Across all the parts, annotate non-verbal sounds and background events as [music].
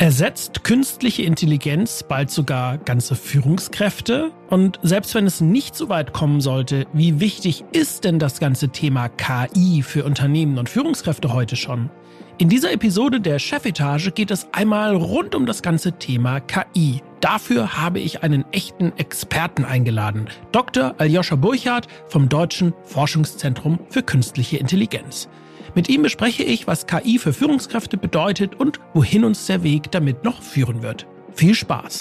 Ersetzt künstliche Intelligenz bald sogar ganze Führungskräfte? Und selbst wenn es nicht so weit kommen sollte, wie wichtig ist denn das ganze Thema KI für Unternehmen und Führungskräfte heute schon? In dieser Episode der Chefetage geht es einmal rund um das ganze Thema KI. Dafür habe ich einen echten Experten eingeladen, Dr. Aljoscha Burchardt vom Deutschen Forschungszentrum für Künstliche Intelligenz. Mit ihm bespreche ich, was KI für Führungskräfte bedeutet und wohin uns der Weg damit noch führen wird. Viel Spaß!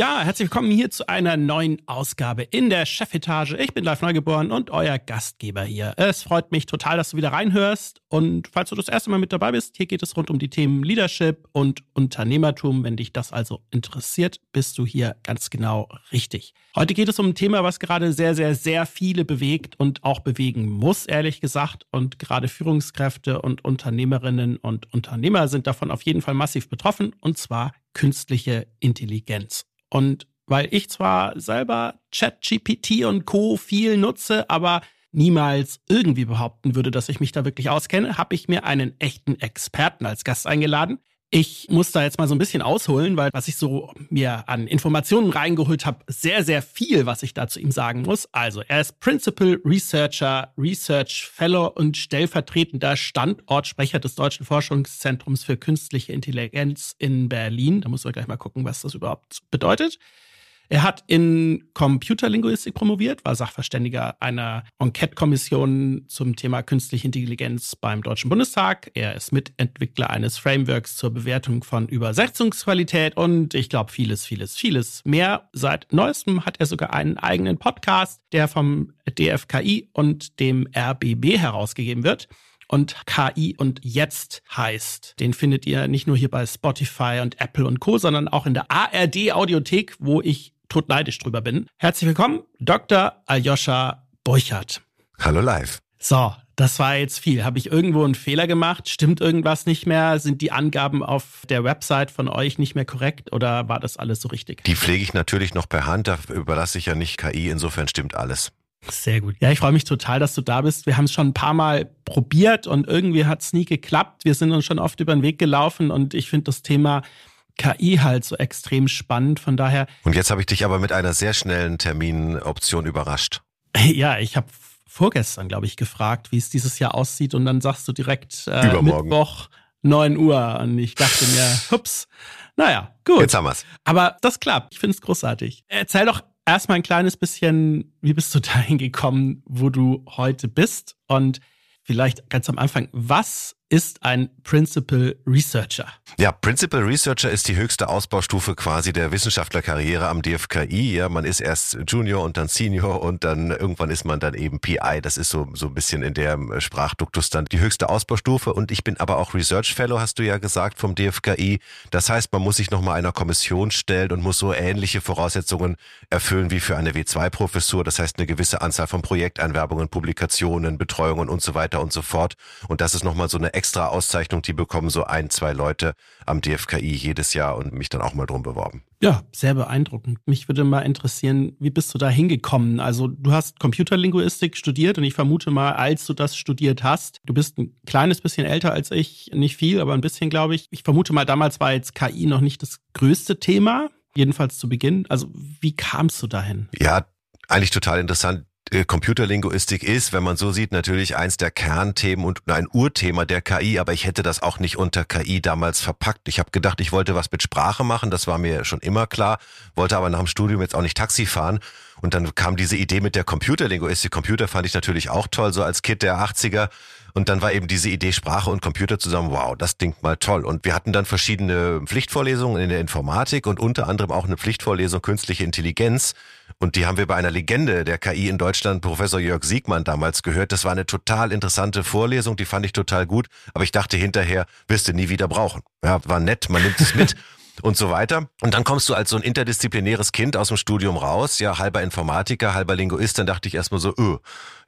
Ja, herzlich willkommen hier zu einer neuen Ausgabe in der Chefetage. Ich bin Live Neugeboren und euer Gastgeber hier. Es freut mich total, dass du wieder reinhörst. Und falls du das erste Mal mit dabei bist, hier geht es rund um die Themen Leadership und Unternehmertum. Wenn dich das also interessiert, bist du hier ganz genau richtig. Heute geht es um ein Thema, was gerade sehr, sehr, sehr viele bewegt und auch bewegen muss, ehrlich gesagt. Und gerade Führungskräfte und Unternehmerinnen und Unternehmer sind davon auf jeden Fall massiv betroffen, und zwar künstliche Intelligenz. Und weil ich zwar selber ChatGPT und Co. viel nutze, aber niemals irgendwie behaupten würde, dass ich mich da wirklich auskenne, habe ich mir einen echten Experten als Gast eingeladen. Ich muss da jetzt mal so ein bisschen ausholen, weil was ich so mir an Informationen reingeholt habe, sehr, sehr viel, was ich da zu ihm sagen muss. Also, er ist Principal Researcher, Research Fellow und stellvertretender Standortsprecher des Deutschen Forschungszentrums für künstliche Intelligenz in Berlin. Da muss man gleich mal gucken, was das überhaupt bedeutet. Er hat in Computerlinguistik promoviert, war Sachverständiger einer Enquete-Kommission zum Thema künstliche Intelligenz beim Deutschen Bundestag. Er ist Mitentwickler eines Frameworks zur Bewertung von Übersetzungsqualität und ich glaube vieles, vieles, vieles mehr. Seit neuestem hat er sogar einen eigenen Podcast, der vom DFKI und dem RBB herausgegeben wird und KI und jetzt heißt. Den findet ihr nicht nur hier bei Spotify und Apple und Co., sondern auch in der ARD Audiothek, wo ich todneidisch drüber bin. Herzlich willkommen, Dr. Aljoscha Burchardt. Hallo live. So, das war jetzt viel. Habe ich irgendwo einen Fehler gemacht? Stimmt irgendwas nicht mehr? Sind die Angaben auf der Website von euch nicht mehr korrekt oder war das alles so richtig? Die pflege ich natürlich noch per Hand, da überlasse ich ja nicht KI, insofern stimmt alles. Sehr gut. Ja, ich freue mich total, dass du da bist. Wir haben es schon ein paar Mal probiert und irgendwie hat es nie geklappt. Wir sind uns schon oft über den Weg gelaufen und ich finde das Thema KI halt so extrem spannend. Von daher. Und jetzt habe ich dich aber mit einer sehr schnellen Terminoption überrascht. Ja, ich habe vorgestern, glaube ich, gefragt, wie es dieses Jahr aussieht und dann sagst du direkt äh, Mittwoch 9 Uhr und ich dachte mir, hups, naja, gut. Jetzt haben wir's. Aber das klappt. Ich finde es großartig. Erzähl doch erstmal ein kleines bisschen, wie bist du dahin gekommen, wo du heute bist und vielleicht ganz am Anfang, was ist ein Principal Researcher? Ja, Principal Researcher ist die höchste Ausbaustufe quasi der Wissenschaftlerkarriere am DFKI. Ja, man ist erst Junior und dann Senior und dann irgendwann ist man dann eben PI. Das ist so, so ein bisschen in der Sprachduktus dann die höchste Ausbaustufe. Und ich bin aber auch Research Fellow, hast du ja gesagt, vom DFKI. Das heißt, man muss sich nochmal einer Kommission stellen und muss so ähnliche Voraussetzungen erfüllen wie für eine W2-Professur. Das heißt, eine gewisse Anzahl von Projekteinwerbungen, Publikationen, Betreuungen und so weiter und so fort. Und das ist nochmal so eine extra Auszeichnung, die bekommen so ein, zwei Leute am DFKI jedes Jahr und mich dann auch mal drum beworben. Ja, sehr beeindruckend. Mich würde mal interessieren, wie bist du da hingekommen? Also du hast Computerlinguistik studiert und ich vermute mal, als du das studiert hast, du bist ein kleines bisschen älter als ich, nicht viel, aber ein bisschen, glaube ich. Ich vermute mal, damals war jetzt KI noch nicht das größte Thema, jedenfalls zu Beginn. Also wie kamst du dahin? Ja, eigentlich total interessant. Äh, Computerlinguistik ist, wenn man so sieht, natürlich eins der Kernthemen und ein Urthema der KI, aber ich hätte das auch nicht unter KI damals verpackt. Ich habe gedacht, ich wollte was mit Sprache machen, das war mir schon immer klar, wollte aber nach dem Studium jetzt auch nicht Taxi fahren. Und dann kam diese Idee mit der Computerlinguistik. Computer fand ich natürlich auch toll, so als Kind der 80er. Und dann war eben diese Idee Sprache und Computer zusammen, wow, das klingt mal toll. Und wir hatten dann verschiedene Pflichtvorlesungen in der Informatik und unter anderem auch eine Pflichtvorlesung künstliche Intelligenz. Und die haben wir bei einer Legende der KI in Deutschland, Professor Jörg Siegmann, damals gehört. Das war eine total interessante Vorlesung, die fand ich total gut. Aber ich dachte hinterher, wirst du nie wieder brauchen. Ja, war nett, man nimmt es mit. [laughs] und so weiter. Und dann kommst du als so ein interdisziplinäres Kind aus dem Studium raus, ja, halber Informatiker, halber Linguist, dann dachte ich erstmal so, öh,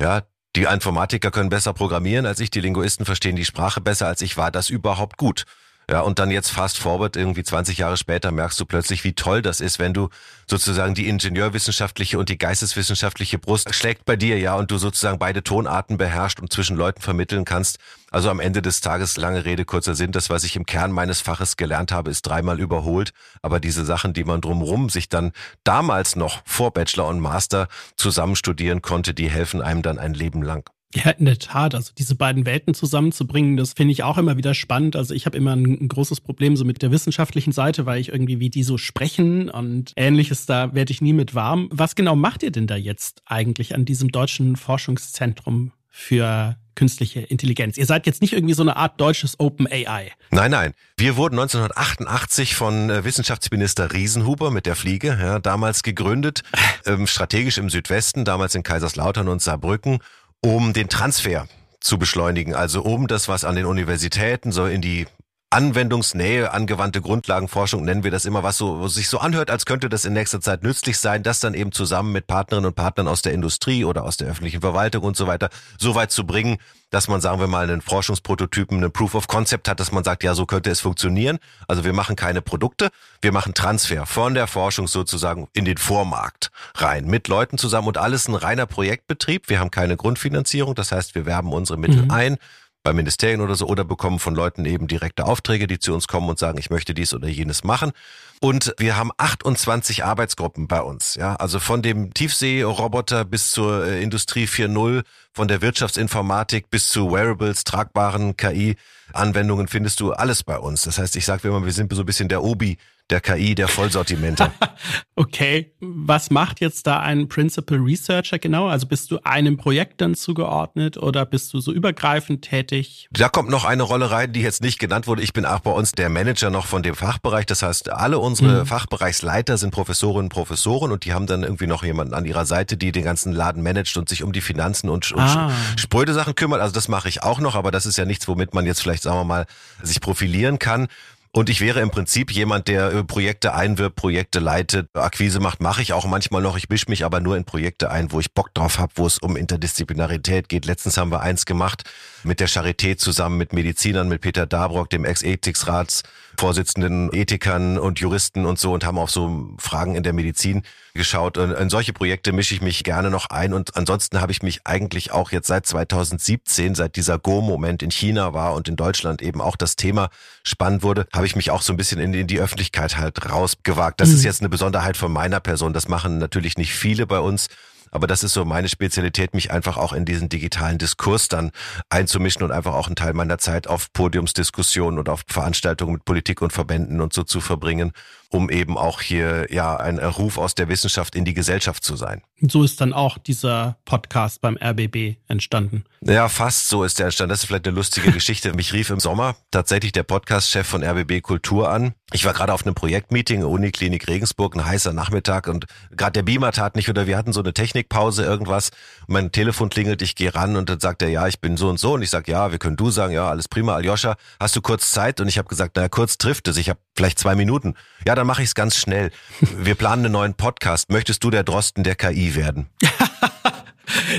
ja, die Informatiker können besser programmieren als ich, die Linguisten verstehen die Sprache besser als ich, war das überhaupt gut? Ja, und dann jetzt fast forward, irgendwie 20 Jahre später merkst du plötzlich, wie toll das ist, wenn du sozusagen die ingenieurwissenschaftliche und die geisteswissenschaftliche Brust schlägt bei dir, ja, und du sozusagen beide Tonarten beherrscht und zwischen Leuten vermitteln kannst. Also am Ende des Tages, lange Rede, kurzer Sinn, das, was ich im Kern meines Faches gelernt habe, ist dreimal überholt. Aber diese Sachen, die man drumherum sich dann damals noch vor Bachelor und Master zusammen studieren konnte, die helfen einem dann ein Leben lang. Ja, in der Tat. Also diese beiden Welten zusammenzubringen, das finde ich auch immer wieder spannend. Also ich habe immer ein, ein, großes Problem so mit der wissenschaftlichen Seite, weil ich irgendwie wie die so sprechen und ähnliches, da werde ich nie mit warm. Was genau macht ihr denn da jetzt eigentlich an diesem deutschen Forschungszentrum für künstliche Intelligenz. Ihr seid jetzt nicht irgendwie so eine Art deutsches Open AI. Nein, nein. Wir wurden 1988 von äh, Wissenschaftsminister Riesenhuber mit der Fliege, ja, damals gegründet, [laughs] ähm, strategisch im Südwesten, damals in Kaiserslautern und Saarbrücken um den Transfer zu beschleunigen, also um das, was an den Universitäten so in die Anwendungsnähe, angewandte Grundlagenforschung nennen wir das immer, was so was sich so anhört, als könnte das in nächster Zeit nützlich sein, das dann eben zusammen mit Partnerinnen und Partnern aus der Industrie oder aus der öffentlichen Verwaltung und so weiter so weit zu bringen, dass man, sagen wir mal, einen Forschungsprototypen, einen Proof of Concept hat, dass man sagt, ja, so könnte es funktionieren. Also wir machen keine Produkte, wir machen Transfer von der Forschung sozusagen in den Vormarkt rein, mit Leuten zusammen und alles ein reiner Projektbetrieb. Wir haben keine Grundfinanzierung, das heißt, wir werben unsere Mittel mhm. ein bei Ministerien oder so oder bekommen von Leuten eben direkte Aufträge, die zu uns kommen und sagen, ich möchte dies oder jenes machen. Und wir haben 28 Arbeitsgruppen bei uns, ja, also von dem Tiefseeroboter bis zur äh, Industrie 4.0, von der Wirtschaftsinformatik bis zu Wearables, tragbaren KI-Anwendungen findest du alles bei uns. Das heißt, ich sage immer, wir sind so ein bisschen der Obi der KI, der Vollsortimente. [laughs] okay, was macht jetzt da ein Principal Researcher genau? Also bist du einem Projekt dann zugeordnet oder bist du so übergreifend tätig? Da kommt noch eine Rolle rein, die jetzt nicht genannt wurde. Ich bin auch bei uns der Manager noch von dem Fachbereich. Das heißt, alle unsere mhm. Fachbereichsleiter sind Professorinnen und Professoren und die haben dann irgendwie noch jemanden an ihrer Seite, die den ganzen Laden managt und sich um die Finanzen und, und ah. spröde Sachen kümmert. Also das mache ich auch noch, aber das ist ja nichts, womit man jetzt vielleicht, sagen wir mal, sich profilieren kann. Und ich wäre im Prinzip jemand, der äh, Projekte einwirbt, Projekte leitet, Akquise macht, mache ich auch manchmal noch. Ich mische mich aber nur in Projekte ein, wo ich Bock drauf habe, wo es um Interdisziplinarität geht. Letztens haben wir eins gemacht mit der Charité zusammen mit Medizinern, mit Peter Dabrock, dem Ex-Ethiksrats Vorsitzenden, Ethikern und Juristen und so und haben auf so Fragen in der Medizin geschaut. Und in solche Projekte mische ich mich gerne noch ein. Und ansonsten habe ich mich eigentlich auch jetzt seit 2017, seit dieser Go-Moment in China war und in Deutschland eben auch das Thema spannend wurde, habe ich mich auch so ein bisschen in, in die Öffentlichkeit halt rausgewagt. Das mhm. ist jetzt eine Besonderheit von meiner Person. Das machen natürlich nicht viele bei uns. Aber das ist so meine Spezialität, mich einfach auch in diesen digitalen Diskurs dann einzumischen und einfach auch einen Teil meiner Zeit auf Podiumsdiskussionen und auf Veranstaltungen mit Politik und Verbänden und so zu verbringen um eben auch hier ja ein Ruf aus der Wissenschaft in die Gesellschaft zu sein. So ist dann auch dieser Podcast beim RBB entstanden. Ja, fast so ist der entstanden. Das ist vielleicht eine lustige [laughs] Geschichte. Mich rief im Sommer tatsächlich der Podcast-Chef von RBB Kultur an. Ich war gerade auf einem Projektmeeting, Uniklinik Regensburg, ein heißer Nachmittag und gerade der Beamer tat nicht oder wir hatten so eine Technikpause, irgendwas. Mein Telefon klingelt, ich gehe ran und dann sagt er, ja, ich bin so und so und ich sag, ja, wir können du sagen, ja, alles prima, Aljoscha, hast du kurz Zeit? Und ich habe gesagt, naja, kurz trifft es, ich habe vielleicht zwei Minuten. Ja, dann mache ich es ganz schnell. Wir planen einen neuen Podcast. Möchtest du der Drosten der KI werden? [laughs]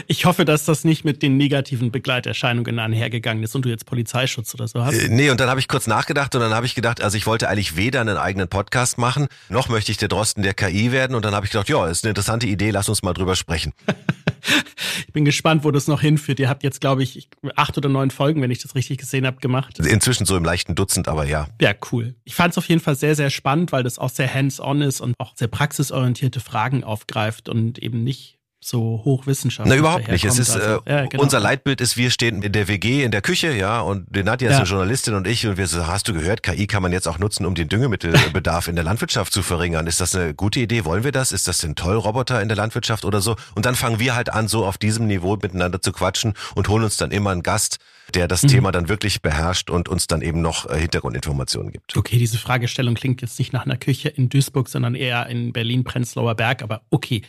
Ich hoffe, dass das nicht mit den negativen Begleiterscheinungen einhergegangen ist und du jetzt Polizeischutz oder so hast. Äh, nee, und dann habe ich kurz nachgedacht und dann habe ich gedacht, also ich wollte eigentlich weder einen eigenen Podcast machen, noch möchte ich der Drosten der KI werden. Und dann habe ich gedacht, ja, ist eine interessante Idee, lass uns mal drüber sprechen. [laughs] ich bin gespannt, wo das noch hinführt. Ihr habt jetzt, glaube ich, acht oder neun Folgen, wenn ich das richtig gesehen habe, gemacht. Inzwischen so im leichten Dutzend, aber ja. Ja, cool. Ich fand es auf jeden Fall sehr, sehr spannend, weil das auch sehr hands-on ist und auch sehr praxisorientierte Fragen aufgreift und eben nicht so hochwissenschaftlich. Na, überhaupt nicht. Es ist, also, äh, ja, genau. unser Leitbild ist, wir stehen in der WG in der Küche, ja, und Nadja ist ja. eine Journalistin und ich und wir so, hast du gehört, KI kann man jetzt auch nutzen, um den Düngemittelbedarf in der Landwirtschaft zu verringern. Ist das eine gute Idee? Wollen wir das? Ist das denn toll, Roboter in der Landwirtschaft oder so? Und dann fangen wir halt an, so auf diesem Niveau miteinander zu quatschen und holen uns dann immer einen Gast, der das mhm. Thema dann wirklich beherrscht und uns dann eben noch äh, Hintergrundinformationen gibt. Okay, diese Fragestellung klingt jetzt nicht nach einer Küche in Duisburg, sondern eher in Berlin-Prenzlauer Berg, aber okay.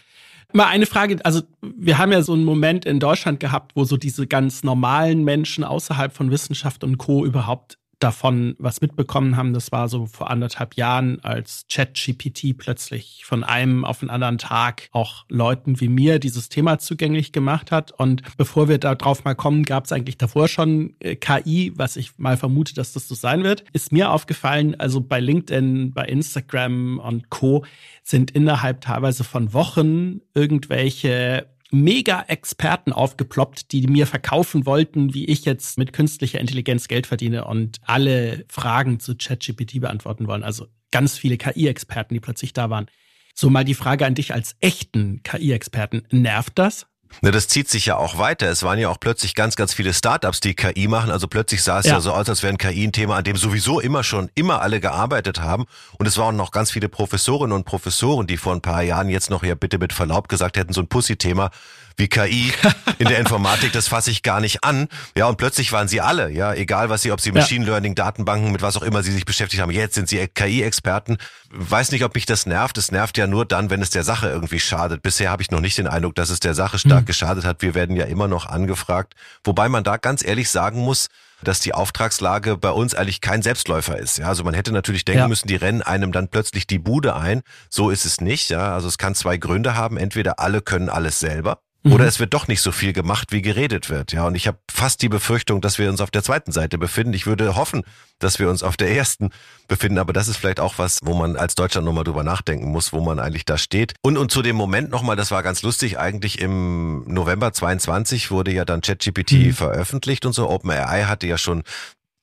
Mal eine Frage, also wir haben ja so einen Moment in Deutschland gehabt, wo so diese ganz normalen Menschen außerhalb von Wissenschaft und Co. überhaupt davon was mitbekommen haben. Das war so vor anderthalb Jahren, als ChatGPT plötzlich von einem auf den anderen Tag auch Leuten wie mir dieses Thema zugänglich gemacht hat. Und bevor wir darauf mal kommen, gab es eigentlich davor schon äh, KI, was ich mal vermute, dass das so sein wird. Ist mir aufgefallen, also bei LinkedIn, bei Instagram und Co. sind innerhalb teilweise von Wochen irgendwelche Mega-Experten aufgeploppt, die mir verkaufen wollten, wie ich jetzt mit künstlicher Intelligenz Geld verdiene und alle Fragen zu ChatGPT beantworten wollen. Also ganz viele KI-Experten, die plötzlich da waren. So mal die Frage an dich als echten KI-Experten. Nervt das? Ne, das zieht sich ja auch weiter. Es waren ja auch plötzlich ganz, ganz viele Startups, die KI machen. Also plötzlich sah es ja, ja so aus, als wäre ein KI ein Thema, an dem sowieso immer schon, immer alle gearbeitet haben. Und es waren noch ganz viele Professorinnen und Professoren, die vor ein paar Jahren jetzt noch ja bitte mit Verlaub gesagt hätten, so ein Pussy-Thema wie KI in der Informatik, das fasse ich gar nicht an. Ja, und plötzlich waren sie alle, ja, egal was sie, ob sie Machine Learning, Datenbanken, mit was auch immer sie sich beschäftigt haben, jetzt sind sie KI-Experten. Weiß nicht, ob mich das nervt. Es nervt ja nur dann, wenn es der Sache irgendwie schadet. Bisher habe ich noch nicht den Eindruck, dass es der Sache stark mhm. geschadet hat. Wir werden ja immer noch angefragt. Wobei man da ganz ehrlich sagen muss, dass die Auftragslage bei uns eigentlich kein Selbstläufer ist. Ja, also man hätte natürlich denken ja. müssen, die rennen einem dann plötzlich die Bude ein. So ist es nicht. Ja, also es kann zwei Gründe haben. Entweder alle können alles selber. Oder mhm. es wird doch nicht so viel gemacht, wie geredet wird. Ja, und ich habe fast die Befürchtung, dass wir uns auf der zweiten Seite befinden. Ich würde hoffen, dass wir uns auf der ersten befinden, aber das ist vielleicht auch was, wo man als Deutschland nochmal drüber nachdenken muss, wo man eigentlich da steht. Und, und zu dem Moment nochmal, das war ganz lustig, eigentlich im November 22 wurde ja dann ChatGPT mhm. veröffentlicht und so. OpenAI hatte ja schon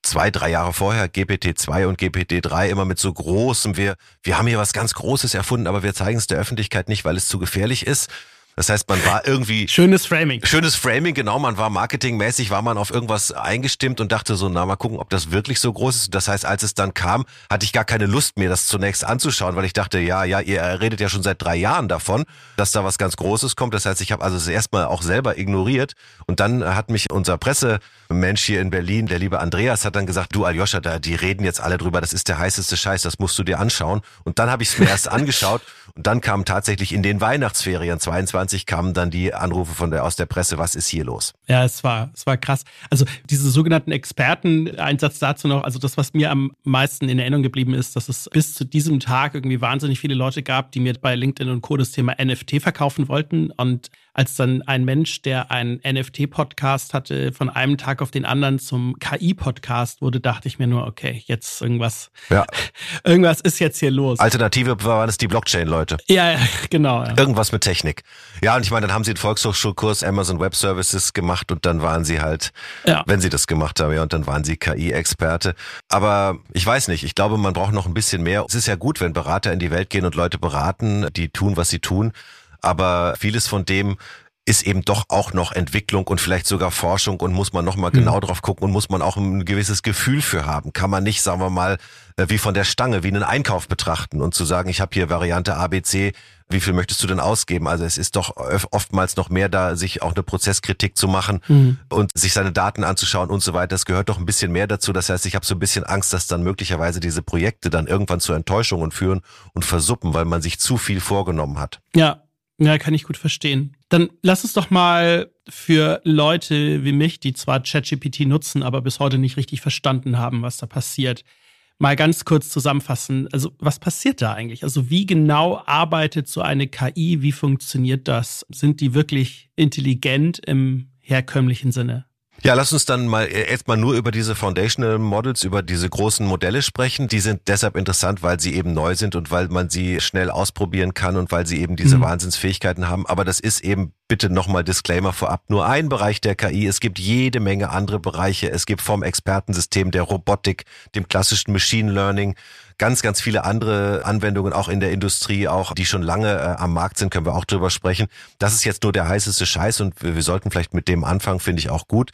zwei, drei Jahre vorher GPT-2 und GPT-3 immer mit so großem, wir, wir haben hier was ganz Großes erfunden, aber wir zeigen es der Öffentlichkeit nicht, weil es zu gefährlich ist. Das heißt, man war irgendwie. Schönes Framing. Schönes Framing, genau. Man war marketingmäßig, war man auf irgendwas eingestimmt und dachte so, na, mal gucken, ob das wirklich so groß ist. Das heißt, als es dann kam, hatte ich gar keine Lust mehr, das zunächst anzuschauen, weil ich dachte, ja, ja, ihr redet ja schon seit drei Jahren davon, dass da was ganz Großes kommt. Das heißt, ich habe also es erstmal auch selber ignoriert. Und dann hat mich unser Pressemensch hier in Berlin, der liebe Andreas, hat dann gesagt, du Aljoscha, da, die reden jetzt alle drüber, das ist der heißeste Scheiß, das musst du dir anschauen. Und dann habe ich es mir erst [laughs] angeschaut und dann kam tatsächlich in den Weihnachtsferien 22 20 kamen dann die Anrufe von der, aus der Presse, was ist hier los? Ja, es war, es war krass. Also diese sogenannten Experten, ein Satz dazu noch, also das, was mir am meisten in Erinnerung geblieben ist, dass es bis zu diesem Tag irgendwie wahnsinnig viele Leute gab, die mir bei LinkedIn und Co. das Thema NFT verkaufen wollten und als dann ein Mensch, der einen NFT-Podcast hatte, von einem Tag auf den anderen zum KI-Podcast wurde, dachte ich mir nur, okay, jetzt irgendwas, ja. [laughs] irgendwas ist jetzt hier los. Alternative waren es die Blockchain-Leute. Ja, genau. Ja. Irgendwas mit Technik. Ja, und ich meine, dann haben sie den Volkshochschulkurs Amazon Web Services gemacht und dann waren sie halt, ja. wenn sie das gemacht haben, ja, und dann waren sie KI-Experte. Aber ich weiß nicht, ich glaube, man braucht noch ein bisschen mehr. Es ist ja gut, wenn Berater in die Welt gehen und Leute beraten, die tun, was sie tun aber vieles von dem ist eben doch auch noch Entwicklung und vielleicht sogar Forschung und muss man nochmal mhm. genau drauf gucken und muss man auch ein gewisses Gefühl für haben. Kann man nicht, sagen wir mal, äh, wie von der Stange, wie einen Einkauf betrachten und zu sagen, ich habe hier Variante ABC, wie viel möchtest du denn ausgeben? Also es ist doch oftmals noch mehr da, sich auch eine Prozesskritik zu machen mhm. und sich seine Daten anzuschauen und so weiter. Das gehört doch ein bisschen mehr dazu. Das heißt, ich habe so ein bisschen Angst, dass dann möglicherweise diese Projekte dann irgendwann zu Enttäuschungen führen und versuppen, weil man sich zu viel vorgenommen hat. Ja, ja, kann ich gut verstehen. Dann lass uns doch mal für Leute wie mich, die zwar ChatGPT nutzen, aber bis heute nicht richtig verstanden haben, was da passiert, mal ganz kurz zusammenfassen. Also, was passiert da eigentlich? Also, wie genau arbeitet so eine KI? Wie funktioniert das? Sind die wirklich intelligent im herkömmlichen Sinne? Ja, lass uns dann mal äh, erstmal nur über diese Foundational Models, über diese großen Modelle sprechen. Die sind deshalb interessant, weil sie eben neu sind und weil man sie schnell ausprobieren kann und weil sie eben diese mhm. Wahnsinnsfähigkeiten haben. Aber das ist eben bitte nochmal Disclaimer vorab, nur ein Bereich der KI. Es gibt jede Menge andere Bereiche. Es gibt vom Expertensystem der Robotik, dem klassischen Machine Learning, ganz, ganz viele andere Anwendungen auch in der Industrie, auch die schon lange äh, am Markt sind, können wir auch drüber sprechen. Das ist jetzt nur der heißeste Scheiß und wir, wir sollten vielleicht mit dem anfangen, finde ich auch gut.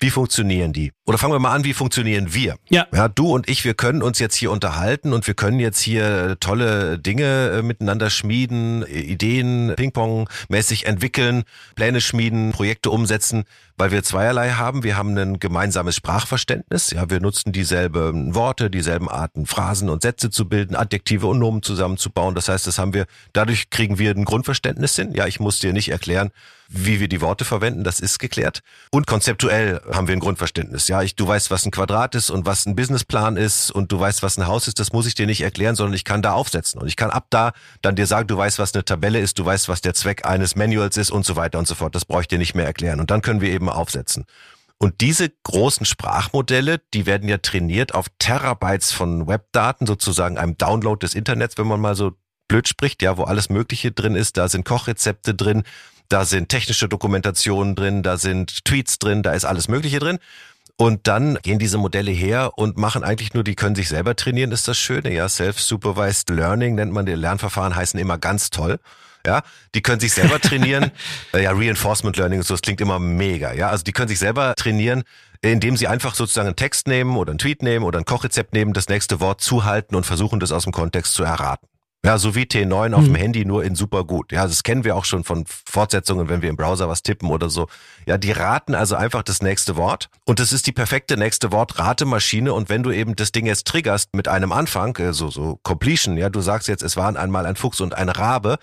Wie funktionieren die? Oder fangen wir mal an, wie funktionieren wir? Ja. ja. Du und ich, wir können uns jetzt hier unterhalten und wir können jetzt hier tolle Dinge äh, miteinander schmieden, Ideen Ping-Pong-mäßig entwickeln, Pläne schmieden, Projekte umsetzen weil wir zweierlei haben. Wir haben ein gemeinsames Sprachverständnis. Ja, wir nutzen dieselben Worte, dieselben Arten, Phrasen und Sätze zu bilden, Adjektive und Nomen zusammenzubauen. Das heißt, das haben wir, dadurch kriegen wir ein Grundverständnis hin. Ja, ich muss dir nicht erklären, wie wir die Worte verwenden, das ist geklärt. Und konzeptuell haben wir ein Grundverständnis. Ja, ich, du weißt, was ein Quadrat ist und was ein Businessplan ist und du weißt, was ein Haus ist. Das muss ich dir nicht erklären, sondern ich kann da aufsetzen und ich kann ab da dann dir sagen, du weißt, was eine Tabelle ist, du weißt, was der Zweck eines Manuals ist und so weiter und so fort. Das brauche ich dir nicht mehr erklären. Und dann können wir eben aufsetzen. Und diese großen Sprachmodelle, die werden ja trainiert auf Terabytes von Webdaten, sozusagen einem Download des Internets, wenn man mal so blöd spricht, ja, wo alles Mögliche drin ist. Da sind Kochrezepte drin, da sind technische Dokumentationen drin, da sind Tweets drin, da ist alles Mögliche drin. Und dann gehen diese Modelle her und machen eigentlich nur, die können sich selber trainieren, ist das Schöne. Ja, Self-Supervised Learning nennt man die Lernverfahren, heißen immer ganz toll. Ja, die können sich selber [laughs] trainieren. Ja, Reinforcement Learning und so, das klingt immer mega. Ja, also die können sich selber trainieren, indem sie einfach sozusagen einen Text nehmen oder einen Tweet nehmen oder ein Kochrezept nehmen, das nächste Wort zuhalten und versuchen, das aus dem Kontext zu erraten. Ja, so wie T9 auf dem Handy, nur in super gut. Ja, das kennen wir auch schon von Fortsetzungen, wenn wir im Browser was tippen oder so. Ja, die raten also einfach das nächste Wort. Und das ist die perfekte nächste Wort-Ratemaschine. Und wenn du eben das Ding jetzt triggerst mit einem Anfang, äh, so, so Completion, ja, du sagst jetzt, es waren einmal ein Fuchs und ein Rabe,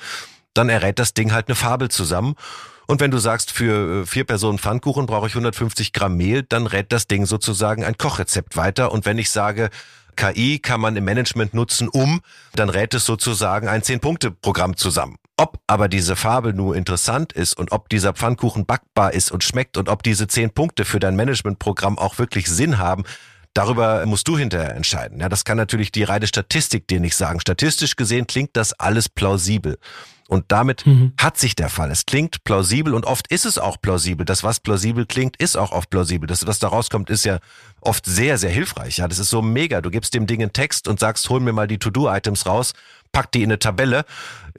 dann errät das Ding halt eine Fabel zusammen. Und wenn du sagst, für äh, vier Personen Pfannkuchen brauche ich 150 Gramm Mehl, dann rät das Ding sozusagen ein Kochrezept weiter. Und wenn ich sage, KI kann man im Management nutzen, um, dann rät es sozusagen ein Zehn-Punkte-Programm zusammen. Ob aber diese Fabel nur interessant ist und ob dieser Pfannkuchen backbar ist und schmeckt und ob diese zehn Punkte für dein Managementprogramm auch wirklich Sinn haben, Darüber musst du hinterher entscheiden. Ja, das kann natürlich die reine Statistik dir nicht sagen. Statistisch gesehen klingt das alles plausibel. Und damit mhm. hat sich der Fall. Es klingt plausibel und oft ist es auch plausibel. Das, was plausibel klingt, ist auch oft plausibel. Das, was da rauskommt, ist ja oft sehr, sehr hilfreich. Ja, das ist so mega. Du gibst dem Ding einen Text und sagst, hol mir mal die To-Do-Items raus packt die in eine Tabelle,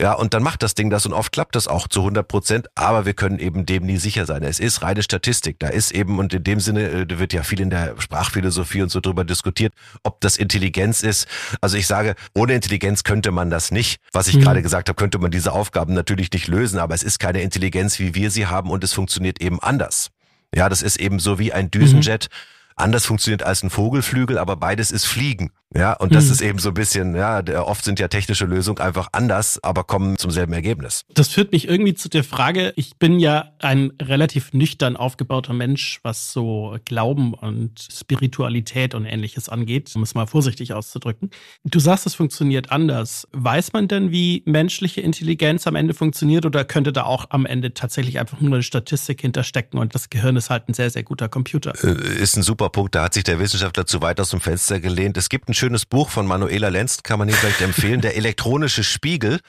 ja, und dann macht das Ding das und oft klappt das auch zu 100 Prozent, aber wir können eben dem nie sicher sein. Es ist reine Statistik. Da ist eben, und in dem Sinne, äh, da wird ja viel in der Sprachphilosophie und so drüber diskutiert, ob das Intelligenz ist. Also ich sage, ohne Intelligenz könnte man das nicht. Was ich mhm. gerade gesagt habe, könnte man diese Aufgaben natürlich nicht lösen, aber es ist keine Intelligenz, wie wir sie haben und es funktioniert eben anders. Ja, das ist eben so wie ein Düsenjet. Mhm anders funktioniert als ein Vogelflügel, aber beides ist Fliegen. Ja, und das mhm. ist eben so ein bisschen, ja, oft sind ja technische Lösungen einfach anders, aber kommen zum selben Ergebnis. Das führt mich irgendwie zu der Frage, ich bin ja ein relativ nüchtern aufgebauter Mensch, was so Glauben und Spiritualität und ähnliches angeht, um es mal vorsichtig auszudrücken. Du sagst, es funktioniert anders. Weiß man denn, wie menschliche Intelligenz am Ende funktioniert oder könnte da auch am Ende tatsächlich einfach nur eine Statistik hinterstecken und das Gehirn ist halt ein sehr, sehr guter Computer? Äh, ist ein super Punkt, da hat sich der Wissenschaftler zu weit aus dem Fenster gelehnt. Es gibt schönes Buch von Manuela Lenz, kann man Ihnen vielleicht empfehlen, der elektronische Spiegel.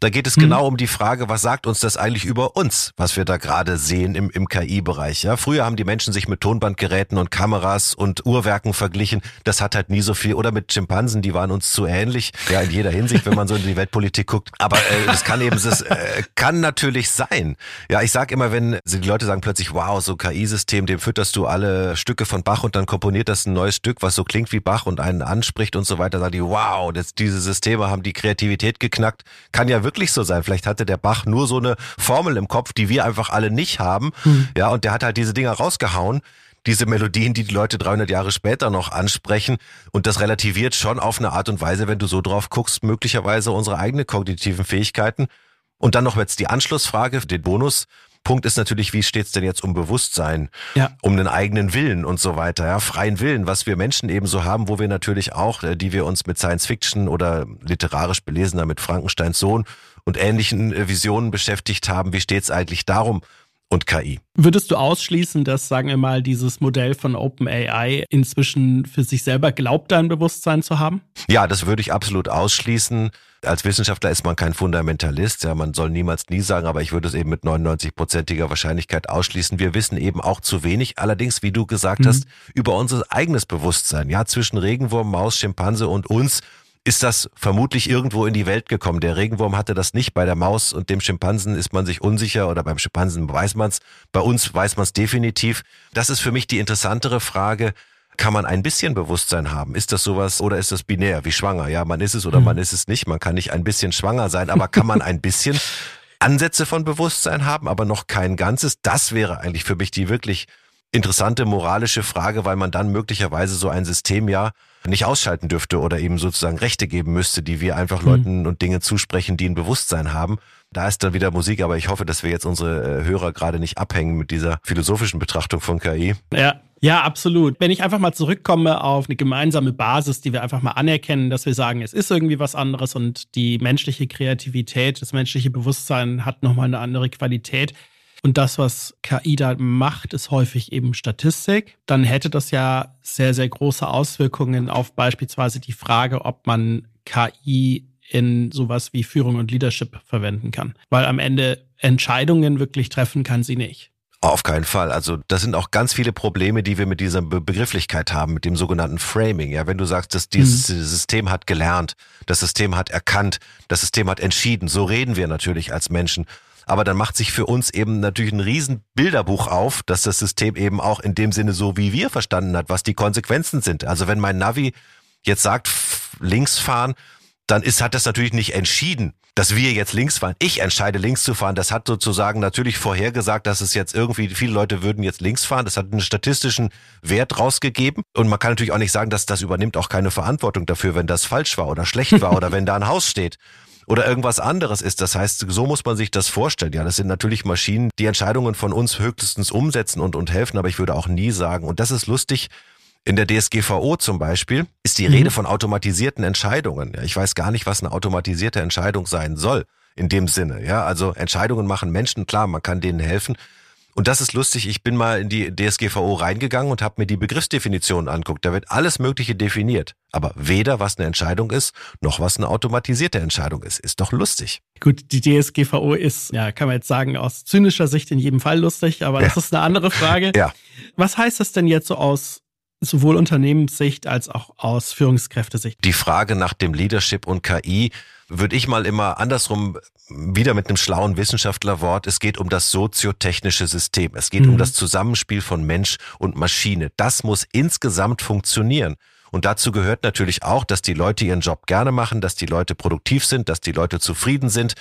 Da geht es mhm. genau um die Frage, was sagt uns das eigentlich über uns, was wir da gerade sehen im, im KI-Bereich. Ja, früher haben die Menschen sich mit Tonbandgeräten und Kameras und Uhrwerken verglichen. Das hat halt nie so viel. Oder mit Schimpansen, die waren uns zu ähnlich. Ja, in jeder Hinsicht, wenn man so in die Weltpolitik guckt. Aber äh, das kann eben, das äh, kann natürlich sein. Ja, ich sag immer, wenn die Leute sagen plötzlich, wow, so KI-System, dem fütterst du alle Stücke von Bach und dann komponiert das ein neues Stück, was so klingt wie Bach und einen anspricht und so weiter, sagen die, wow, das, diese Systeme haben die Kreativität geknackt. Kann ja wirklich so sein. Vielleicht hatte der Bach nur so eine Formel im Kopf, die wir einfach alle nicht haben. Mhm. Ja, und der hat halt diese Dinger rausgehauen diese Melodien, die die Leute 300 Jahre später noch ansprechen. Und das relativiert schon auf eine Art und Weise, wenn du so drauf guckst, möglicherweise unsere eigenen kognitiven Fähigkeiten. Und dann noch jetzt die Anschlussfrage, den Bonus. Punkt ist natürlich, wie steht's denn jetzt um Bewusstsein, ja. um den eigenen Willen und so weiter, ja, freien Willen, was wir Menschen eben so haben, wo wir natürlich auch, äh, die wir uns mit Science Fiction oder literarisch belesener mit Frankensteins Sohn und ähnlichen äh, Visionen beschäftigt haben. Wie steht's eigentlich darum? Und KI. Würdest du ausschließen, dass, sagen wir mal, dieses Modell von OpenAI inzwischen für sich selber glaubt, ein Bewusstsein zu haben? Ja, das würde ich absolut ausschließen. Als Wissenschaftler ist man kein Fundamentalist. Ja, man soll niemals nie sagen, aber ich würde es eben mit 99-prozentiger Wahrscheinlichkeit ausschließen. Wir wissen eben auch zu wenig. Allerdings, wie du gesagt mhm. hast, über unser eigenes Bewusstsein. Ja, zwischen Regenwurm, Maus, Schimpanse und uns ist das vermutlich irgendwo in die Welt gekommen. Der Regenwurm hatte das nicht. Bei der Maus und dem Schimpansen ist man sich unsicher oder beim Schimpansen weiß man es. Bei uns weiß man es definitiv. Das ist für mich die interessantere Frage. Kann man ein bisschen Bewusstsein haben? Ist das sowas oder ist das binär wie schwanger? Ja, man ist es oder mhm. man ist es nicht. Man kann nicht ein bisschen schwanger sein, aber kann man ein bisschen [laughs] Ansätze von Bewusstsein haben, aber noch kein ganzes? Das wäre eigentlich für mich die wirklich interessante moralische Frage, weil man dann möglicherweise so ein System ja nicht ausschalten dürfte oder eben sozusagen Rechte geben müsste, die wir einfach mhm. Leuten und Dingen zusprechen, die ein Bewusstsein haben. Da ist dann wieder Musik, aber ich hoffe, dass wir jetzt unsere äh, Hörer gerade nicht abhängen mit dieser philosophischen Betrachtung von KI. Ja, ja, absolut. Wenn ich einfach mal zurückkomme auf eine gemeinsame Basis, die wir einfach mal anerkennen, dass wir sagen, es ist irgendwie was anderes und die menschliche Kreativität, das menschliche Bewusstsein hat nochmal eine andere Qualität. Und das, was KI da macht, ist häufig eben Statistik. Dann hätte das ja sehr, sehr große Auswirkungen auf beispielsweise die Frage, ob man KI in sowas wie Führung und Leadership verwenden kann. Weil am Ende Entscheidungen wirklich treffen kann sie nicht. Auf keinen Fall. Also das sind auch ganz viele Probleme, die wir mit dieser Be Begrifflichkeit haben, mit dem sogenannten Framing. Ja, wenn du sagst, dass dieses mhm. System hat gelernt, das System hat erkannt, das System hat entschieden, so reden wir natürlich als Menschen. Aber dann macht sich für uns eben natürlich ein riesen Bilderbuch auf, dass das System eben auch in dem Sinne so wie wir verstanden hat, was die Konsequenzen sind. Also wenn mein Navi jetzt sagt, links fahren, dann ist, hat das natürlich nicht entschieden, dass wir jetzt links fahren. Ich entscheide links zu fahren. Das hat sozusagen natürlich vorhergesagt, dass es jetzt irgendwie, viele Leute würden jetzt links fahren. Das hat einen statistischen Wert rausgegeben. Und man kann natürlich auch nicht sagen, dass das übernimmt auch keine Verantwortung dafür, wenn das falsch war oder schlecht war [laughs] oder wenn da ein Haus steht oder irgendwas anderes ist. Das heißt, so muss man sich das vorstellen. Ja, das sind natürlich Maschinen, die Entscheidungen von uns höchstens umsetzen und, und helfen, aber ich würde auch nie sagen, und das ist lustig, in der DSGVO zum Beispiel ist die mhm. Rede von automatisierten Entscheidungen. Ja, ich weiß gar nicht, was eine automatisierte Entscheidung sein soll in dem Sinne. Ja, also Entscheidungen machen Menschen, klar, man kann denen helfen. Und das ist lustig, ich bin mal in die DSGVO reingegangen und habe mir die Begriffsdefinition anguckt. Da wird alles Mögliche definiert. Aber weder was eine Entscheidung ist, noch was eine automatisierte Entscheidung ist. Ist doch lustig. Gut, die DSGVO ist, ja, kann man jetzt sagen, aus zynischer Sicht in jedem Fall lustig, aber das ja. ist eine andere Frage. [laughs] ja. Was heißt das denn jetzt so aus sowohl Unternehmenssicht als auch aus Führungskräftesicht. Die Frage nach dem Leadership und KI würde ich mal immer andersrum wieder mit einem schlauen Wissenschaftlerwort. Es geht um das soziotechnische System. Es geht mhm. um das Zusammenspiel von Mensch und Maschine. Das muss insgesamt funktionieren. Und dazu gehört natürlich auch, dass die Leute ihren Job gerne machen, dass die Leute produktiv sind, dass die Leute zufrieden sind.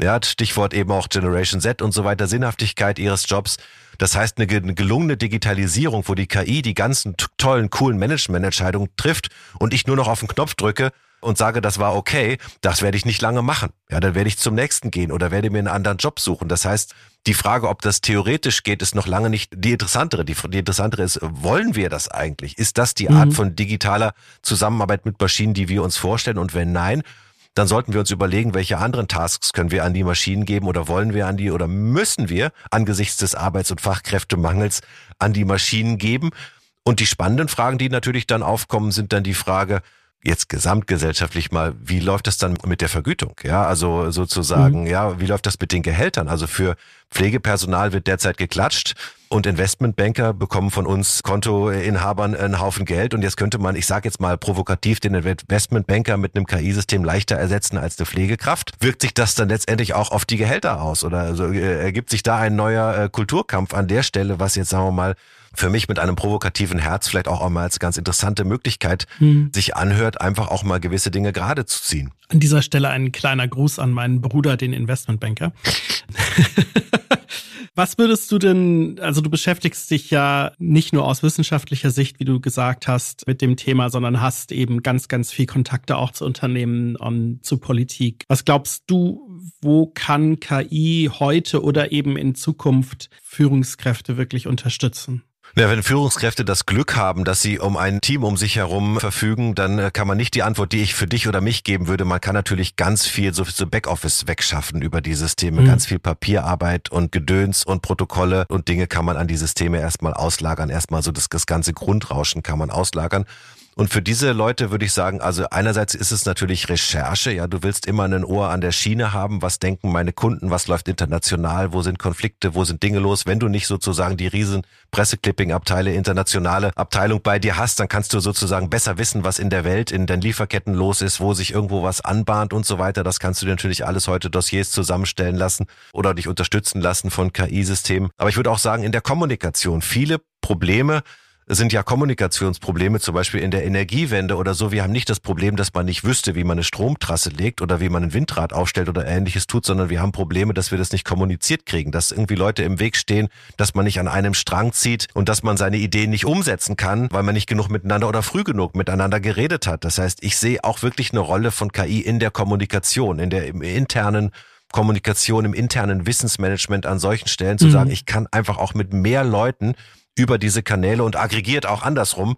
Ja, Stichwort eben auch Generation Z und so weiter, Sinnhaftigkeit ihres Jobs. Das heißt, eine gelungene Digitalisierung, wo die KI die ganzen tollen, coolen Management-Entscheidungen trifft und ich nur noch auf den Knopf drücke und sage, das war okay, das werde ich nicht lange machen. Ja, dann werde ich zum nächsten gehen oder werde mir einen anderen Job suchen. Das heißt, die Frage, ob das theoretisch geht, ist noch lange nicht die interessantere. Die, die interessantere ist, wollen wir das eigentlich? Ist das die Art mhm. von digitaler Zusammenarbeit mit Maschinen, die wir uns vorstellen? Und wenn nein, dann sollten wir uns überlegen, welche anderen Tasks können wir an die Maschinen geben oder wollen wir an die oder müssen wir angesichts des Arbeits- und Fachkräftemangels an die Maschinen geben. Und die spannenden Fragen, die natürlich dann aufkommen, sind dann die Frage, jetzt gesamtgesellschaftlich mal, wie läuft das dann mit der Vergütung? Ja, also sozusagen, mhm. ja, wie läuft das mit den Gehältern? Also für Pflegepersonal wird derzeit geklatscht und Investmentbanker bekommen von uns Kontoinhabern einen Haufen Geld und jetzt könnte man, ich sage jetzt mal provokativ, den Investmentbanker mit einem KI-System leichter ersetzen als eine Pflegekraft. Wirkt sich das dann letztendlich auch auf die Gehälter aus oder also, äh, ergibt sich da ein neuer äh, Kulturkampf an der Stelle, was jetzt sagen wir mal für mich mit einem provokativen Herz vielleicht auch einmal als ganz interessante Möglichkeit hm. sich anhört, einfach auch mal gewisse Dinge gerade zu ziehen. An dieser Stelle ein kleiner Gruß an meinen Bruder, den Investmentbanker. [laughs] [laughs] Was würdest du denn, also du beschäftigst dich ja nicht nur aus wissenschaftlicher Sicht, wie du gesagt hast, mit dem Thema, sondern hast eben ganz, ganz viel Kontakte auch zu Unternehmen und zu Politik. Was glaubst du, wo kann KI heute oder eben in Zukunft Führungskräfte wirklich unterstützen? Ja, wenn Führungskräfte das Glück haben, dass sie um ein Team um sich herum verfügen, dann äh, kann man nicht die Antwort, die ich für dich oder mich geben würde. Man kann natürlich ganz viel so, so Backoffice wegschaffen über die Systeme. Mhm. Ganz viel Papierarbeit und Gedöns und Protokolle und Dinge kann man an die Systeme erstmal auslagern. Erstmal so das, das ganze Grundrauschen kann man auslagern. Und für diese Leute würde ich sagen, also einerseits ist es natürlich Recherche, ja, du willst immer ein Ohr an der Schiene haben, was denken meine Kunden, was läuft international, wo sind Konflikte, wo sind Dinge los. Wenn du nicht sozusagen die riesen Presseclipping-Abteile, internationale Abteilung bei dir hast, dann kannst du sozusagen besser wissen, was in der Welt, in den Lieferketten los ist, wo sich irgendwo was anbahnt und so weiter. Das kannst du dir natürlich alles heute Dossiers zusammenstellen lassen oder dich unterstützen lassen von KI-Systemen. Aber ich würde auch sagen, in der Kommunikation viele Probleme, sind ja Kommunikationsprobleme, zum Beispiel in der Energiewende oder so. Wir haben nicht das Problem, dass man nicht wüsste, wie man eine Stromtrasse legt oder wie man ein Windrad aufstellt oder ähnliches tut, sondern wir haben Probleme, dass wir das nicht kommuniziert kriegen, dass irgendwie Leute im Weg stehen, dass man nicht an einem Strang zieht und dass man seine Ideen nicht umsetzen kann, weil man nicht genug miteinander oder früh genug miteinander geredet hat. Das heißt, ich sehe auch wirklich eine Rolle von KI in der Kommunikation, in der im internen Kommunikation, im internen Wissensmanagement an solchen Stellen zu mhm. sagen, ich kann einfach auch mit mehr Leuten über diese Kanäle und aggregiert auch andersrum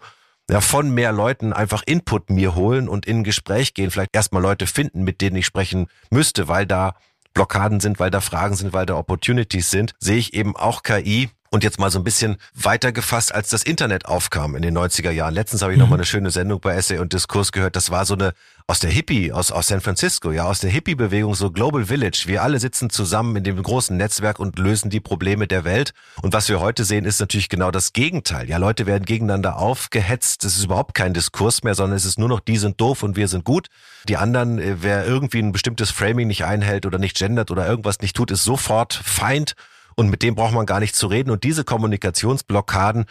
ja, von mehr Leuten einfach Input mir holen und in ein Gespräch gehen, vielleicht erstmal Leute finden, mit denen ich sprechen müsste, weil da Blockaden sind, weil da Fragen sind, weil da Opportunities sind, sehe ich eben auch KI und jetzt mal so ein bisschen weiter gefasst, als das Internet aufkam in den 90er Jahren. Letztens habe ich mhm. noch mal eine schöne Sendung bei Essay und Diskurs gehört. Das war so eine aus der Hippie, aus, aus San Francisco, ja, aus der Hippie-Bewegung, so Global Village. Wir alle sitzen zusammen in dem großen Netzwerk und lösen die Probleme der Welt. Und was wir heute sehen, ist natürlich genau das Gegenteil. Ja, Leute werden gegeneinander aufgehetzt. Es ist überhaupt kein Diskurs mehr, sondern es ist nur noch, die sind doof und wir sind gut. Die anderen, äh, wer irgendwie ein bestimmtes Framing nicht einhält oder nicht gendert oder irgendwas nicht tut, ist sofort Feind und mit dem braucht man gar nicht zu reden. Und diese Kommunikationsblockaden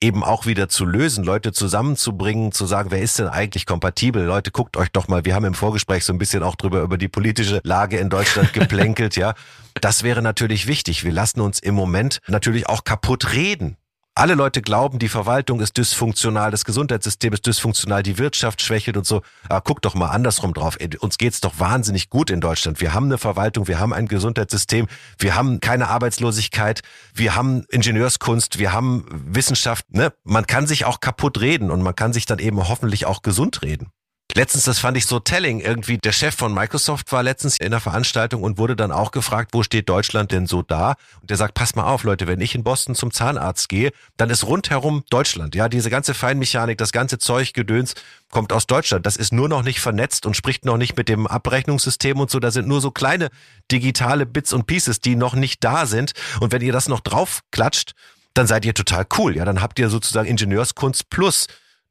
eben auch wieder zu lösen, Leute zusammenzubringen, zu sagen, wer ist denn eigentlich kompatibel? Leute, guckt euch doch mal, wir haben im Vorgespräch so ein bisschen auch drüber über die politische Lage in Deutschland [laughs] geplänkelt, ja. Das wäre natürlich wichtig. Wir lassen uns im Moment natürlich auch kaputt reden. Alle Leute glauben, die Verwaltung ist dysfunktional, das Gesundheitssystem ist dysfunktional, die Wirtschaft schwächelt und so. Aber guck doch mal andersrum drauf. Uns geht's doch wahnsinnig gut in Deutschland. Wir haben eine Verwaltung, wir haben ein Gesundheitssystem, wir haben keine Arbeitslosigkeit, wir haben Ingenieurskunst, wir haben Wissenschaft. Ne? Man kann sich auch kaputt reden und man kann sich dann eben hoffentlich auch gesund reden. Letztens, das fand ich so telling, irgendwie der Chef von Microsoft war letztens in einer Veranstaltung und wurde dann auch gefragt, wo steht Deutschland denn so da? Und der sagt, pass mal auf, Leute, wenn ich in Boston zum Zahnarzt gehe, dann ist rundherum Deutschland. Ja, diese ganze Feinmechanik, das ganze Zeug, Gedöns kommt aus Deutschland. Das ist nur noch nicht vernetzt und spricht noch nicht mit dem Abrechnungssystem und so. Da sind nur so kleine digitale Bits und Pieces, die noch nicht da sind. Und wenn ihr das noch drauf klatscht, dann seid ihr total cool. Ja, dann habt ihr sozusagen Ingenieurskunst plus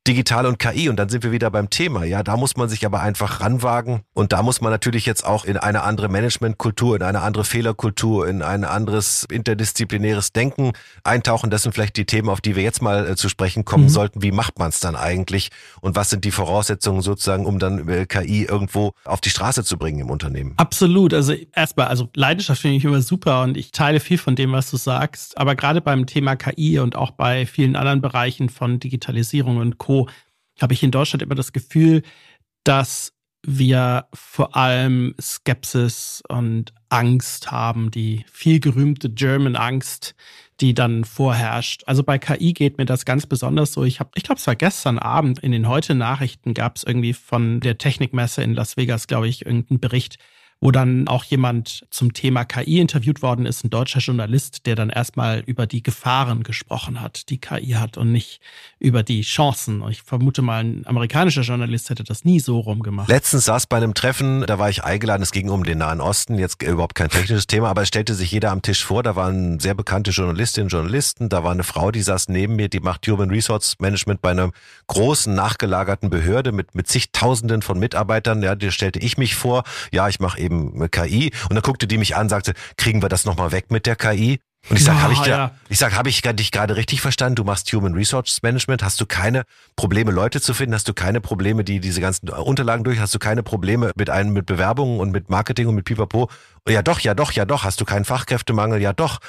digital und KI und dann sind wir wieder beim Thema. Ja, da muss man sich aber einfach ranwagen und da muss man natürlich jetzt auch in eine andere Managementkultur, in eine andere Fehlerkultur, in ein anderes interdisziplinäres Denken eintauchen. Das sind vielleicht die Themen, auf die wir jetzt mal äh, zu sprechen kommen mhm. sollten. Wie macht man es dann eigentlich und was sind die Voraussetzungen sozusagen, um dann äh, KI irgendwo auf die Straße zu bringen im Unternehmen? Absolut. Also erstmal, also Leidenschaft finde ich immer super und ich teile viel von dem, was du sagst. Aber gerade beim Thema KI und auch bei vielen anderen Bereichen von Digitalisierung und Co habe ich in Deutschland immer das Gefühl, dass wir vor allem Skepsis und Angst haben, die viel gerühmte German Angst, die dann vorherrscht. Also bei KI geht mir das ganz besonders so. Ich habe, ich glaube, es war gestern Abend in den heute Nachrichten gab es irgendwie von der Technikmesse in Las Vegas, glaube ich, irgendeinen Bericht, wo dann auch jemand zum Thema KI interviewt worden ist, ein deutscher Journalist, der dann erstmal über die Gefahren gesprochen hat, die KI hat und nicht über die Chancen. Ich vermute mal, ein amerikanischer Journalist hätte das nie so rumgemacht. Letztens saß bei einem Treffen, da war ich eingeladen, es ging um den Nahen Osten, jetzt überhaupt kein technisches Thema, aber es stellte sich jeder am Tisch vor, da waren sehr bekannte Journalistinnen und Journalisten, da war eine Frau, die saß neben mir, die macht Human Resource Management bei einer großen nachgelagerten Behörde mit, mit zigtausenden von Mitarbeitern, ja, die stellte ich mich vor, ja, ich mache eben KI. Und dann guckte die mich an, sagte, kriegen wir das nochmal weg mit der KI? Und ich sag, ja, habe ich, ja. ich sag, habe ich dich gerade richtig verstanden? Du machst Human Resource Management, hast du keine Probleme, Leute zu finden? Hast du keine Probleme, die diese ganzen Unterlagen durch? Hast du keine Probleme mit einem mit Bewerbungen und mit Marketing und mit Pipapo? Ja, doch, ja, doch, ja, doch. Hast du keinen Fachkräftemangel? Ja, doch.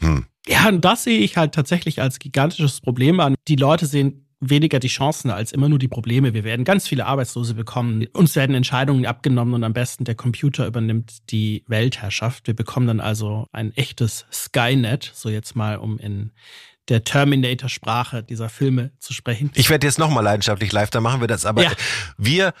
Hm. Ja, und das sehe ich halt tatsächlich als gigantisches Problem an. Die Leute sehen weniger die Chancen als immer nur die Probleme. Wir werden ganz viele Arbeitslose bekommen. Uns werden Entscheidungen abgenommen und am besten der Computer übernimmt die Weltherrschaft. Wir bekommen dann also ein echtes Skynet, so jetzt mal um in der Terminator-Sprache dieser Filme zu sprechen. Ich werde jetzt nochmal leidenschaftlich live, da machen wir das. Aber ja. wir,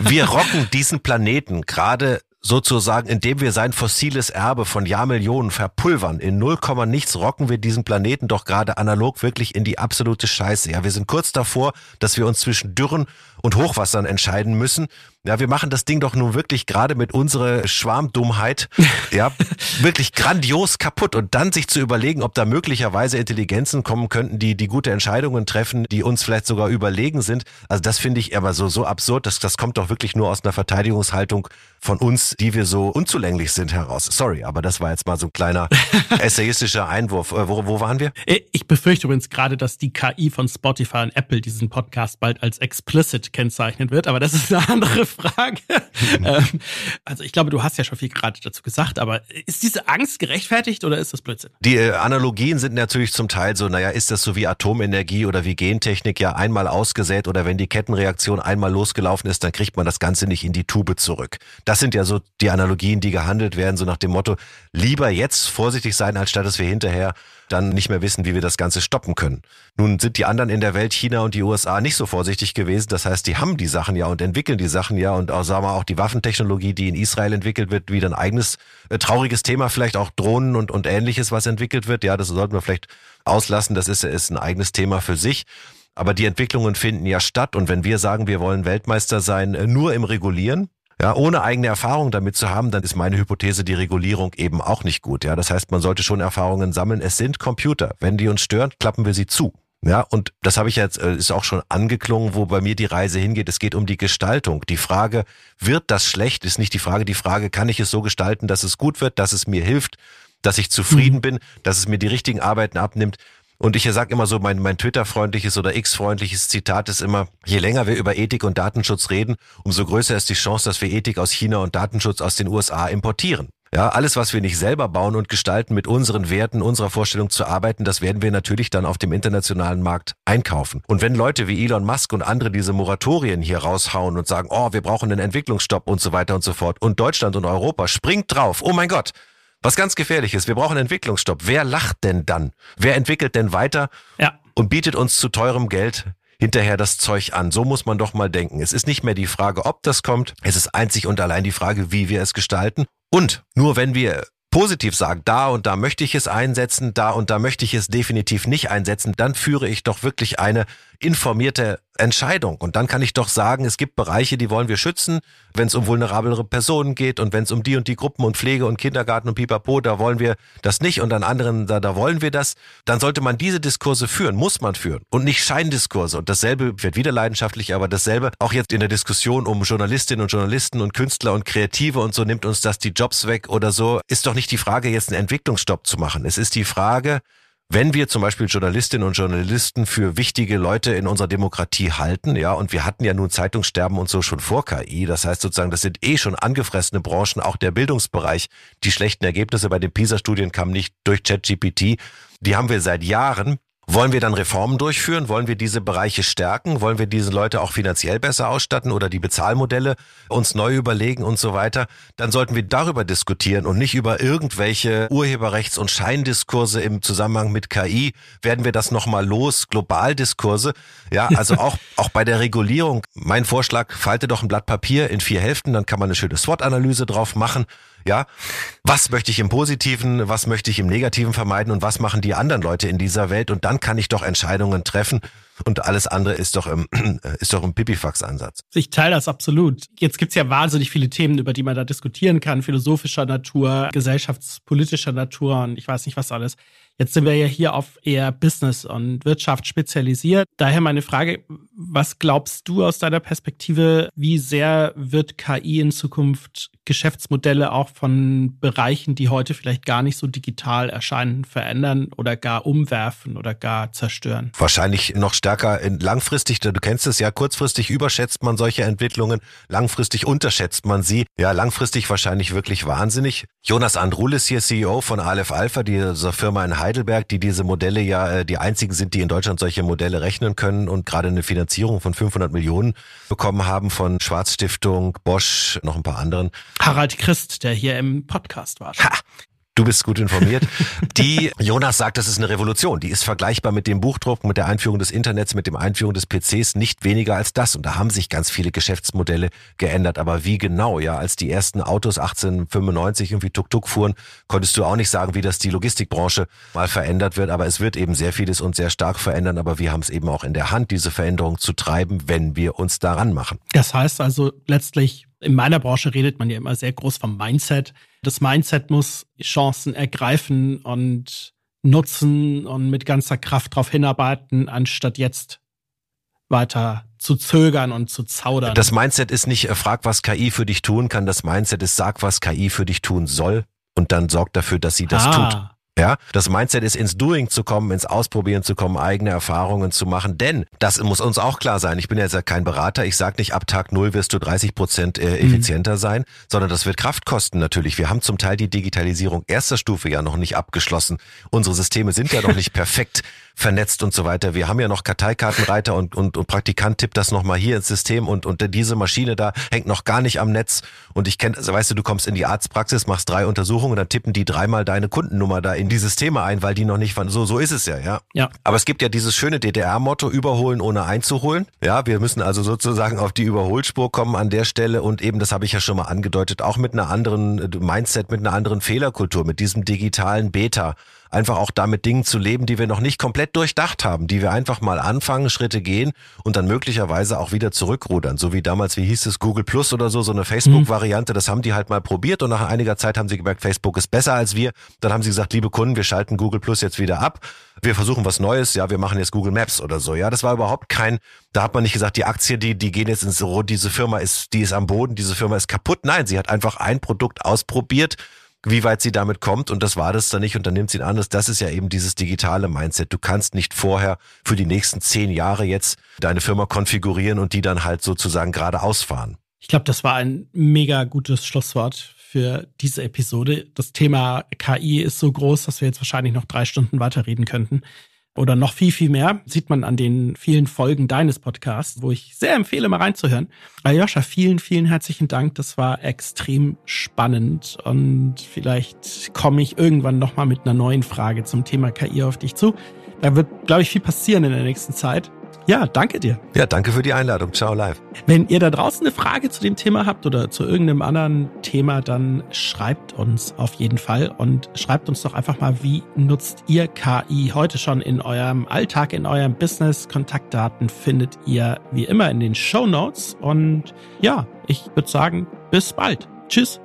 wir rocken diesen Planeten gerade sozusagen, indem wir sein fossiles Erbe von Jahrmillionen verpulvern. In null nichts rocken wir diesen Planeten doch gerade analog wirklich in die absolute Scheiße. Ja, wir sind kurz davor, dass wir uns zwischen Dürren und Hochwassern entscheiden müssen. Ja, wir machen das Ding doch nun wirklich gerade mit unserer Schwarmdummheit, ja, [laughs] wirklich grandios kaputt. Und dann sich zu überlegen, ob da möglicherweise Intelligenzen kommen könnten, die, die gute Entscheidungen treffen, die uns vielleicht sogar überlegen sind. Also das finde ich aber so, so absurd. Das, das kommt doch wirklich nur aus einer Verteidigungshaltung von uns, die wir so unzulänglich sind heraus. Sorry, aber das war jetzt mal so ein kleiner [laughs] essayistischer Einwurf. Äh, wo, wo waren wir? Ich befürchte übrigens gerade, dass die KI von Spotify und Apple diesen Podcast bald als explicit kennzeichnet wird, aber das ist eine andere Frage. [laughs] ähm, also ich glaube, du hast ja schon viel gerade dazu gesagt, aber ist diese Angst gerechtfertigt oder ist das Blödsinn? Die äh, Analogien sind natürlich zum Teil so, naja, ist das so wie Atomenergie oder wie Gentechnik ja einmal ausgesät oder wenn die Kettenreaktion einmal losgelaufen ist, dann kriegt man das Ganze nicht in die Tube zurück. Das sind ja so die Analogien, die gehandelt werden, so nach dem Motto, lieber jetzt vorsichtig sein, als statt dass wir hinterher dann nicht mehr wissen, wie wir das Ganze stoppen können. Nun sind die anderen in der Welt, China und die USA, nicht so vorsichtig gewesen. Das heißt, die haben die Sachen ja und entwickeln die Sachen ja und auch, sagen wir, auch die Waffentechnologie, die in Israel entwickelt wird, wieder ein eigenes äh, trauriges Thema, vielleicht auch Drohnen und, und ähnliches, was entwickelt wird. Ja, das sollten wir vielleicht auslassen. Das ist, ist ein eigenes Thema für sich. Aber die Entwicklungen finden ja statt. Und wenn wir sagen, wir wollen Weltmeister sein, äh, nur im Regulieren, ja, ohne eigene Erfahrung damit zu haben, dann ist meine Hypothese die Regulierung eben auch nicht gut. Ja, das heißt, man sollte schon Erfahrungen sammeln. Es sind Computer. Wenn die uns stören, klappen wir sie zu. Ja, und das habe ich jetzt, äh, ist auch schon angeklungen, wo bei mir die Reise hingeht. Es geht um die Gestaltung. Die Frage, wird das schlecht, ist nicht die Frage. Die Frage, kann ich es so gestalten, dass es gut wird, dass es mir hilft, dass ich zufrieden mhm. bin, dass es mir die richtigen Arbeiten abnimmt. Und ich sage immer so, mein, mein Twitter-freundliches oder X-freundliches Zitat ist immer, je länger wir über Ethik und Datenschutz reden, umso größer ist die Chance, dass wir Ethik aus China und Datenschutz aus den USA importieren. Ja, alles, was wir nicht selber bauen und gestalten, mit unseren Werten, unserer Vorstellung zu arbeiten, das werden wir natürlich dann auf dem internationalen Markt einkaufen. Und wenn Leute wie Elon Musk und andere diese Moratorien hier raushauen und sagen, oh, wir brauchen einen Entwicklungsstopp und so weiter und so fort, und Deutschland und Europa springt drauf, oh mein Gott, was ganz gefährlich ist, wir brauchen Entwicklungsstopp. Wer lacht denn dann? Wer entwickelt denn weiter ja. und bietet uns zu teurem Geld hinterher das Zeug an. So muss man doch mal denken. Es ist nicht mehr die Frage, ob das kommt. Es ist einzig und allein die Frage, wie wir es gestalten. Und nur wenn wir positiv sagen, da und da möchte ich es einsetzen, da und da möchte ich es definitiv nicht einsetzen, dann führe ich doch wirklich eine informierte Entscheidung. Und dann kann ich doch sagen, es gibt Bereiche, die wollen wir schützen, wenn es um vulnerablere Personen geht und wenn es um die und die Gruppen und Pflege und Kindergarten und Pipapo, da wollen wir das nicht und an anderen, da, da wollen wir das. Dann sollte man diese Diskurse führen, muss man führen und nicht Scheindiskurse. Und dasselbe wird wieder leidenschaftlich, aber dasselbe auch jetzt in der Diskussion um Journalistinnen und Journalisten und Künstler und Kreative und so nimmt uns das die Jobs weg oder so, ist doch nicht die Frage, jetzt einen Entwicklungsstopp zu machen. Es ist die Frage, wenn wir zum Beispiel Journalistinnen und Journalisten für wichtige Leute in unserer Demokratie halten, ja, und wir hatten ja nun Zeitungssterben und so schon vor KI, das heißt sozusagen, das sind eh schon angefressene Branchen, auch der Bildungsbereich. Die schlechten Ergebnisse bei den PISA-Studien kamen nicht durch ChatGPT, die haben wir seit Jahren. Wollen wir dann Reformen durchführen? Wollen wir diese Bereiche stärken? Wollen wir diese Leute auch finanziell besser ausstatten oder die Bezahlmodelle uns neu überlegen und so weiter? Dann sollten wir darüber diskutieren und nicht über irgendwelche Urheberrechts- und Scheindiskurse im Zusammenhang mit KI. Werden wir das nochmal los? Globaldiskurse? Ja, also [laughs] auch, auch bei der Regulierung. Mein Vorschlag, falte doch ein Blatt Papier in vier Hälften, dann kann man eine schöne SWOT-Analyse drauf machen ja, was möchte ich im Positiven, was möchte ich im Negativen vermeiden und was machen die anderen Leute in dieser Welt? Und dann kann ich doch Entscheidungen treffen. Und alles andere ist doch im, [clears throat] ist doch im Pipifax-Ansatz. Ich teile das absolut. Jetzt gibt's ja wahnsinnig viele Themen, über die man da diskutieren kann, philosophischer Natur, gesellschaftspolitischer Natur und ich weiß nicht was alles. Jetzt sind wir ja hier auf eher Business und Wirtschaft spezialisiert. Daher meine Frage, was glaubst du aus deiner Perspektive, wie sehr wird KI in Zukunft Geschäftsmodelle auch von Bereichen, die heute vielleicht gar nicht so digital erscheinen, verändern oder gar umwerfen oder gar zerstören? Wahrscheinlich noch stärker langfristig, du kennst es ja, kurzfristig überschätzt man solche Entwicklungen, langfristig unterschätzt man sie. Ja, langfristig wahrscheinlich wirklich wahnsinnig. Jonas Andrulis hier, CEO von Aleph Alpha, dieser Firma in Heidelberg, die diese Modelle ja äh, die einzigen sind, die in Deutschland solche Modelle rechnen können und gerade eine Finanzierung von 500 Millionen bekommen haben von Schwarzstiftung, Bosch, noch ein paar anderen. Harald Christ, der hier im Podcast war. Ha, Du bist gut informiert. Die, Jonas sagt, das ist eine Revolution. Die ist vergleichbar mit dem Buchdruck, mit der Einführung des Internets, mit dem Einführung des PCs, nicht weniger als das. Und da haben sich ganz viele Geschäftsmodelle geändert. Aber wie genau? Ja, als die ersten Autos 1895 irgendwie tuk-tuk fuhren, konntest du auch nicht sagen, wie das die Logistikbranche mal verändert wird. Aber es wird eben sehr vieles und sehr stark verändern. Aber wir haben es eben auch in der Hand, diese Veränderung zu treiben, wenn wir uns daran machen. Das heißt also letztlich, in meiner Branche redet man ja immer sehr groß vom Mindset. Das Mindset muss Chancen ergreifen und nutzen und mit ganzer Kraft darauf hinarbeiten, anstatt jetzt weiter zu zögern und zu zaudern. Das Mindset ist nicht, äh, frag, was KI für dich tun kann. Das Mindset ist, sag, was KI für dich tun soll und dann sorg dafür, dass sie das ah. tut. Ja, das Mindset ist ins Doing zu kommen, ins Ausprobieren zu kommen, eigene Erfahrungen zu machen. Denn das muss uns auch klar sein. Ich bin jetzt ja kein Berater. Ich sage nicht, ab Tag null wirst du 30 Prozent äh, mhm. effizienter mhm. sein, sondern das wird Kraft kosten natürlich. Wir haben zum Teil die Digitalisierung erster Stufe ja noch nicht abgeschlossen. Unsere Systeme sind ja noch nicht [laughs] perfekt vernetzt und so weiter. Wir haben ja noch Karteikartenreiter und, und, und Praktikant tippt das nochmal hier ins System und, und diese Maschine da hängt noch gar nicht am Netz. Und ich kenne, also weißt du, du kommst in die Arztpraxis, machst drei Untersuchungen und dann tippen die dreimal deine Kundennummer da in dieses Thema ein, weil die noch nicht von, so, so ist es ja, ja. Ja. Aber es gibt ja dieses schöne DDR-Motto, überholen ohne einzuholen. Ja, wir müssen also sozusagen auf die Überholspur kommen an der Stelle und eben, das habe ich ja schon mal angedeutet, auch mit einer anderen äh, Mindset, mit einer anderen Fehlerkultur, mit diesem digitalen Beta einfach auch damit Dingen zu leben, die wir noch nicht komplett durchdacht haben, die wir einfach mal anfangen, Schritte gehen und dann möglicherweise auch wieder zurückrudern. So wie damals, wie hieß es, Google Plus oder so, so eine Facebook-Variante, das haben die halt mal probiert und nach einiger Zeit haben sie gemerkt, Facebook ist besser als wir. Dann haben sie gesagt, liebe Kunden, wir schalten Google Plus jetzt wieder ab. Wir versuchen was Neues, ja, wir machen jetzt Google Maps oder so. Ja, das war überhaupt kein, da hat man nicht gesagt, die Aktie, die, die gehen jetzt ins Rot, diese Firma ist, die ist am Boden, diese Firma ist kaputt. Nein, sie hat einfach ein Produkt ausprobiert, wie weit sie damit kommt und das war das dann nicht und dann nimmt sie ihn an. Das ist ja eben dieses digitale Mindset. Du kannst nicht vorher für die nächsten zehn Jahre jetzt deine Firma konfigurieren und die dann halt sozusagen geradeaus fahren. Ich glaube, das war ein mega gutes Schlusswort für diese Episode. Das Thema KI ist so groß, dass wir jetzt wahrscheinlich noch drei Stunden weiterreden könnten oder noch viel, viel mehr, sieht man an den vielen Folgen deines Podcasts, wo ich sehr empfehle, mal reinzuhören. Aljoscha, vielen, vielen herzlichen Dank. Das war extrem spannend und vielleicht komme ich irgendwann nochmal mit einer neuen Frage zum Thema KI auf dich zu. Da wird, glaube ich, viel passieren in der nächsten Zeit. Ja, danke dir. Ja, danke für die Einladung. Ciao live. Wenn ihr da draußen eine Frage zu dem Thema habt oder zu irgendeinem anderen Thema, dann schreibt uns auf jeden Fall und schreibt uns doch einfach mal, wie nutzt ihr KI heute schon in eurem Alltag, in eurem Business? Kontaktdaten findet ihr wie immer in den Show Notes. Und ja, ich würde sagen, bis bald. Tschüss.